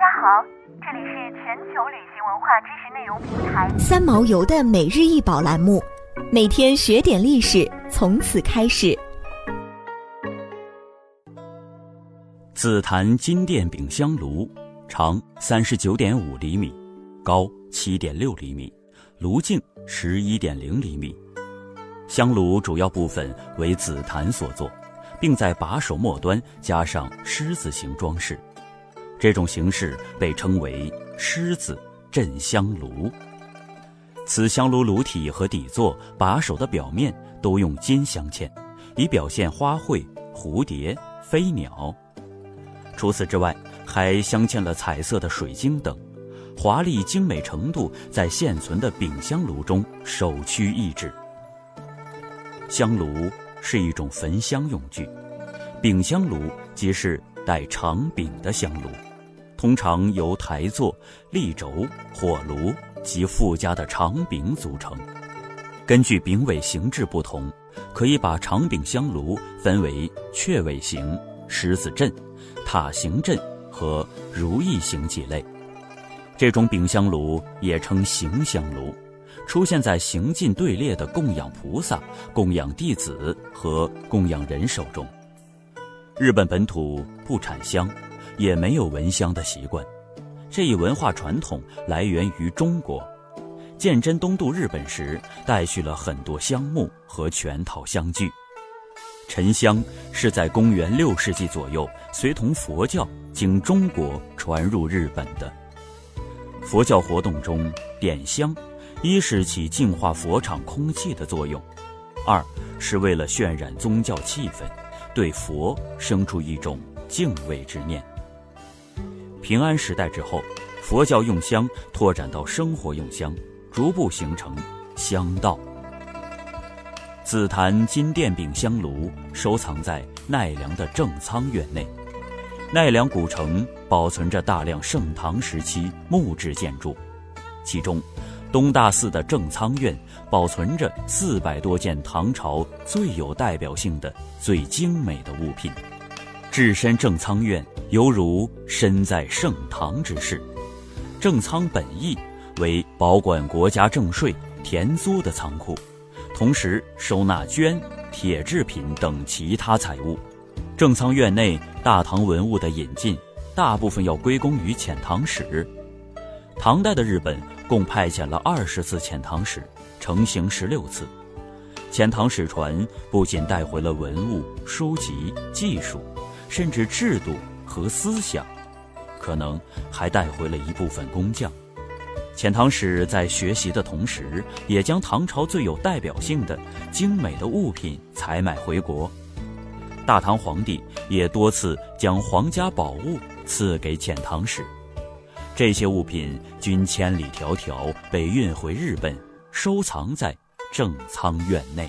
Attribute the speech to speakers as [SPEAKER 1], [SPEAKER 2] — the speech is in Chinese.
[SPEAKER 1] 家好，这里是全球旅行文化知识内容平台
[SPEAKER 2] 三毛游的每日一宝栏目，每天学点历史，从此开始。
[SPEAKER 3] 紫檀金殿饼香炉，长三十九点五厘米，高七点六厘米，炉径十一点零厘米。香炉主要部分为紫檀所做，并在把手末端加上狮子形装饰。这种形式被称为“狮子镇香炉”。此香炉炉体和底座、把手的表面都用金镶嵌，以表现花卉、蝴蝶、飞鸟。除此之外，还镶嵌了彩色的水晶等，华丽精美程度在现存的饼香炉中首屈一指。香炉是一种焚香用具，饼香炉即是带长柄的香炉。通常由台座、立轴、火炉及附加的长柄组成。根据柄尾形制不同，可以把长柄香炉分为雀尾形、狮子阵、塔形阵和如意形几类。这种柄香炉也称行香炉，出现在行进队列的供养菩萨、供养弟子和供养人手中。日本本土不产香。也没有闻香的习惯，这一文化传统来源于中国。鉴真东渡日本时，带去了很多香木和全套香具。沉香是在公元六世纪左右，随同佛教经中国传入日本的。佛教活动中点香，一是起净化佛场空气的作用，二是为了渲染宗教气氛，对佛生出一种敬畏之念。平安时代之后，佛教用香拓展到生活用香，逐步形成香道。紫檀金殿饼香炉收藏在奈良的正仓院内。奈良古城保存着大量盛唐时期木质建筑，其中东大寺的正仓院保存着四百多件唐朝最有代表性的、最精美的物品。置身正仓院，犹如身在盛唐之势。正仓本意为保管国家政税、田租的仓库，同时收纳绢、铁制品等其他财物。正仓院内大唐文物的引进，大部分要归功于遣唐使。唐代的日本共派遣了二十次遣唐使，成行十六次。遣唐使船不仅带回了文物、书籍、技术。甚至制度和思想，可能还带回了一部分工匠。遣唐使在学习的同时，也将唐朝最有代表性的精美的物品采买回国。大唐皇帝也多次将皇家宝物赐给遣唐使，这些物品均千里迢迢被运回日本，收藏在正仓院内。